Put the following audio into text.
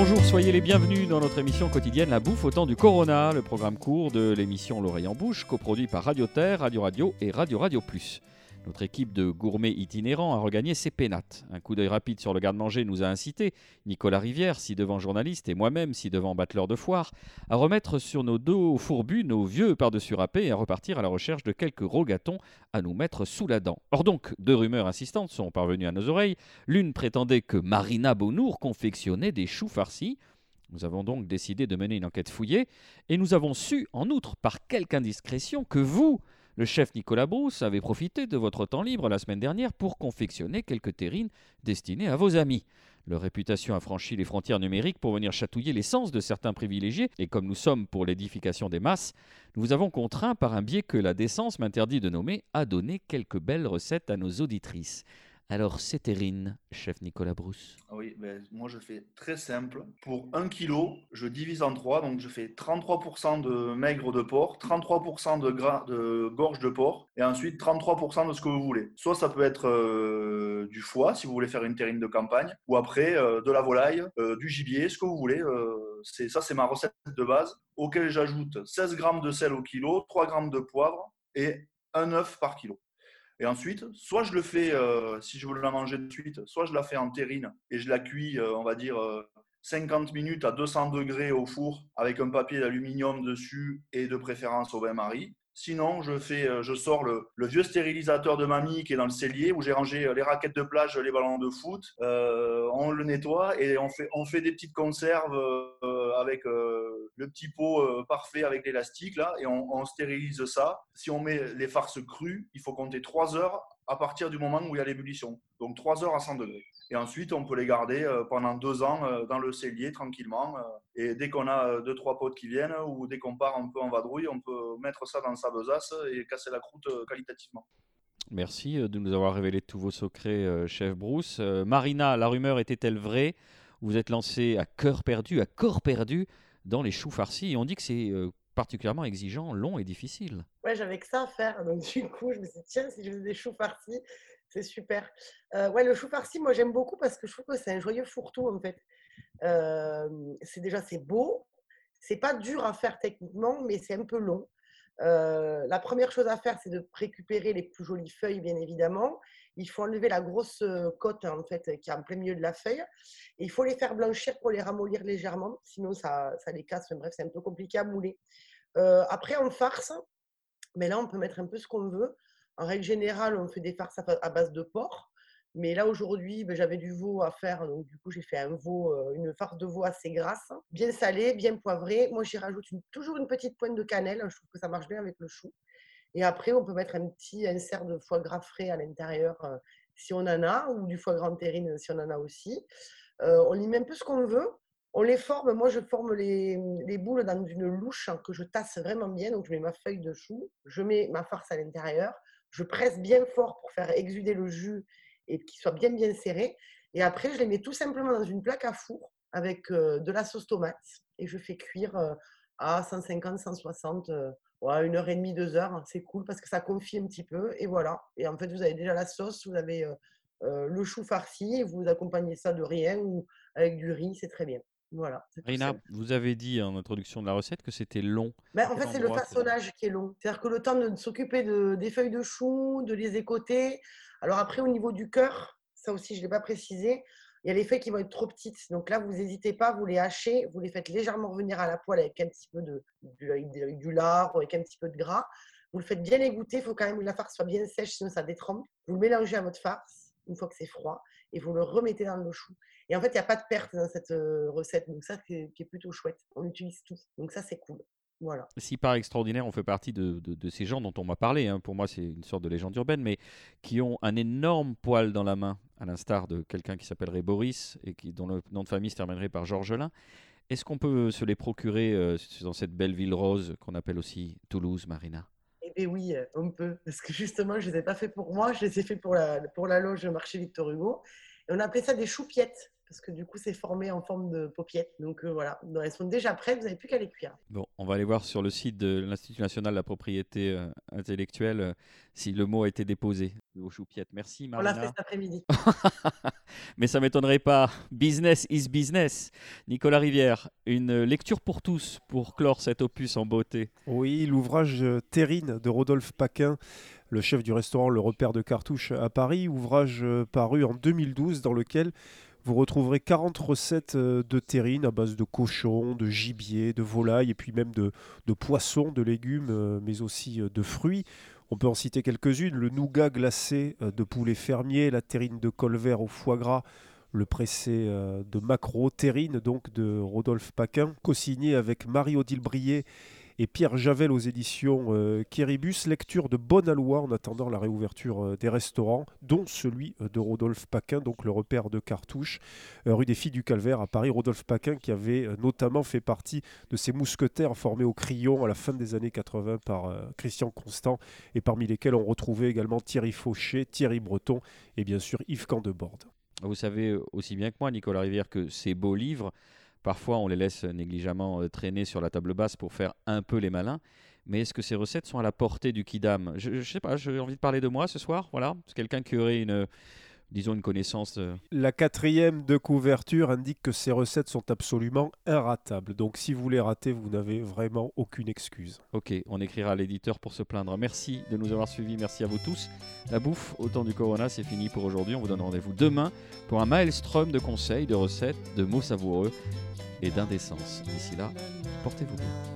Bonjour, soyez les bienvenus dans notre émission quotidienne La Bouffe au temps du Corona, le programme court de l'émission L'oreille en bouche, coproduit par Radio Terre, Radio Radio et Radio Radio Plus. Notre équipe de gourmets itinérants a regagné ses pénates. Un coup d'œil rapide sur le garde-manger nous a incité, Nicolas Rivière, si devant journaliste, et moi-même, si devant battleur de foire, à remettre sur nos dos fourbus nos vieux par-dessus râpés et à repartir à la recherche de quelques rogatons à nous mettre sous la dent. Or donc, deux rumeurs insistantes sont parvenues à nos oreilles. L'une prétendait que Marina Bonour confectionnait des choux farcis. Nous avons donc décidé de mener une enquête fouillée et nous avons su, en outre, par quelque indiscrétion, que vous, le chef Nicolas Brousse avait profité de votre temps libre la semaine dernière pour confectionner quelques terrines destinées à vos amis. Leur réputation a franchi les frontières numériques pour venir chatouiller l'essence de certains privilégiés, et comme nous sommes pour l'édification des masses, nous vous avons contraint, par un biais que la décence m'interdit de nommer, à donner quelques belles recettes à nos auditrices. Alors, c'est terrine, chef Nicolas Brousse. Ah oui, ben, moi je fais très simple. Pour 1 kg, je divise en 3, donc je fais 33% de maigre de porc, 33% de, gras, de gorge de porc, et ensuite 33% de ce que vous voulez. Soit ça peut être euh, du foie, si vous voulez faire une terrine de campagne, ou après euh, de la volaille, euh, du gibier, ce que vous voulez. c'est ça, c'est ma recette de base, auquel j'ajoute 16 g de sel au kilo, 3 g de poivre et un œuf par kilo. Et ensuite, soit je le fais, euh, si je veux la manger de suite, soit je la fais en terrine et je la cuis, euh, on va dire, 50 euh, minutes à 200 degrés au four avec un papier d'aluminium dessus et de préférence au bain-marie. Sinon, je, fais, euh, je sors le, vieux stérilisateur de mamie qui est dans le cellier où j'ai rangé euh, les raquettes de plage, les ballons de foot. Euh, on le nettoie et on fait, des petites conserves avec le petit pot parfait avec l'élastique là et on, on, stérilise ça. Si on met les farces crues, il faut compter 3 heures à partir du moment où il y a l'ébullition. Donc 3 heures à 100 degrés. Et ensuite, on peut les garder euh, pendant deux ans euh, dans le cellier tranquillement. Euh, et dès qu'on a deux, trois potes qui viennent ou dès qu'on part un peu en vadrouille, on peut mettre ça dans sa besace et casser la croûte qualitativement. Merci de nous avoir révélé tous vos secrets, chef Bruce. Marina, la rumeur était-elle vraie? Vous êtes lancé à cœur perdu, à corps perdu dans les choux farcis et on dit que c'est particulièrement exigeant, long et difficile. Ouais, j'avais que ça à faire. Donc, du coup, je me suis dit, tiens, si je faisais des choux farcis, c'est super. Euh, le chou farci, moi j'aime beaucoup parce que je trouve que c'est un joyeux fourre-tout en fait. Euh, c'est déjà c'est beau, c'est pas dur à faire techniquement, mais c'est un peu long. Euh, la première chose à faire, c'est de récupérer les plus jolies feuilles, bien évidemment. Il faut enlever la grosse côte en fait qui est en plein milieu de la feuille. Il faut les faire blanchir pour les ramollir légèrement, sinon ça, ça les casse. bref, c'est un peu compliqué à mouler. après, en farce, mais là, on peut mettre un peu ce qu'on veut. En règle générale, on fait des farces à base de porc. Mais là, aujourd'hui, ben, j'avais du veau à faire. Donc, du coup, j'ai fait un veau, euh, une farce de veau assez grasse, bien salée, bien poivrée. Moi, j'y rajoute toujours une petite pointe de cannelle. Je trouve que ça marche bien avec le chou. Et après, on peut mettre un petit insert de foie gras frais à l'intérieur euh, si on en a, ou du foie gras en terrine si on en a aussi. Euh, on y met un peu ce qu'on veut. On les forme. Moi, je forme les, les, boules dans une louche que je tasse vraiment bien. Donc, je mets ma feuille de chou, je mets ma farce à l'intérieur je presse bien fort pour faire exuder le jus et qu'il soit bien bien serré. Et après, je les mets tout simplement dans une plaque à four avec euh, de la sauce tomate et je fais cuire euh, à 150, 160, euh, une heure et demie, deux heures. C'est cool parce que ça confie un petit peu et voilà. Et en fait, vous avez déjà la sauce, vous avez le chou farci et vous accompagnez ça de rien ou avec du riz, c'est très bien. Voilà. Rina, vous avez dit en introduction de la recette que c'était long. Ben, en fait, c'est le façonnage qui est long. C'est-à-dire que le temps de s'occuper de, des feuilles de chou, de les écoter. Alors après, au niveau du cœur, ça aussi, je ne l'ai pas précisé, il y a les feuilles qui vont être trop petites. Donc là, vous n'hésitez pas, vous les hachez, vous les faites légèrement revenir à la poêle avec un petit peu de, du lard ou avec un petit peu de gras. Vous le faites bien égoutter, il faut quand même que la farce soit bien sèche, sinon ça détrempe. Vous le mélangez à votre farce une fois que c'est froid et vous le remettez dans le chou. Et en fait, il n'y a pas de perte dans cette euh, recette. Donc ça, c'est plutôt chouette. On utilise tout. Donc ça, c'est cool. Voilà. Si par extraordinaire, on fait partie de, ces gens dont on m'a parlé, hein, pour moi c'est une sorte de légende urbaine, mais qui ont un énorme poil dans la main, à l'instar de quelqu'un qui s'appellerait Boris et qui, dont le nom de famille se terminerait par Georgelin. Est-ce qu'on peut se les procurer euh, dans cette belle ville rose qu'on appelle aussi Toulouse, Marina? Eh bien oui, euh, on peut. Parce que justement, je ne les ai pas fait pour moi, je les ai fait pour la, pour la loge Marché Victor Hugo. Et on appelait ça des choupiettes parce que du coup, c'est formé en forme de paupiette. Donc euh, voilà, elles sont déjà prêtes, vous n'avez plus qu'à les cuire. Bon, on va aller voir sur le site de l'Institut national de la propriété euh, intellectuelle euh, si le mot a été déposé aux choupiettes. Merci Marina. On l'a fait cet après-midi. Mais ça m'étonnerait pas. Business is business. Nicolas Rivière, une lecture pour tous pour clore cet opus en beauté. Oui, l'ouvrage Terrine de Rodolphe Paquin le chef du restaurant Le Repère de Cartouche à Paris, ouvrage paru en 2012 dans lequel vous retrouverez 40 recettes euh, de terrine à base de cochon, de gibier, de volaille et puis même de, poissons, de légumes, euh, mais aussi euh, de fruits. On peut en citer quelques-unes le nougat glacé de poulet fermier, la terrine de colvert au foie gras, le pressé de maquereau, terrine donc de Rodolphe Paquin, co-signé avec Marie-Odile Brier et Pierre Javel aux éditions euh, Lecture de bonne aloi en attendant la réouverture euh, des restaurants, dont celui euh, de Rodolphe Paquin, donc le repère de Cartouche, euh, rue des Filles du Calvaire à Paris. Rodolphe Paquin qui avait notamment fait partie de ces mousquetaires formés au crayon à la fin des années 80 par Christian Constant et parmi lesquels on retrouvait également Thierry Fauché, Thierry Breton et bien sûr Yves Candeborde. Vous savez aussi bien que moi, Nicolas Rivière, que ces beaux livres Parfois, on les laisse négligemment euh, traîner sur la table basse pour faire un peu les malins. Mais est-ce que ces recettes sont à la portée du kidam? Je ne sais pas, j'ai envie de parler de moi ce soir. Voilà, c'est quelqu'un qui aurait une, disons, une connaissance. Euh, la quatrième de couverture indique que ces recettes sont absolument irratables. Donc si vous les ratez, vous n'avez vraiment aucune excuse. Ok, on écrira à l'éditeur pour se plaindre. Merci de nous avoir suivis, merci à vous tous. La bouffe au temps du Corona, c'est fini pour aujourd'hui. On vous donne rendez-vous demain pour un maelstrom de conseils, de recettes, de mots savoureux et d'indécence. D'ici là, portez-vous bien.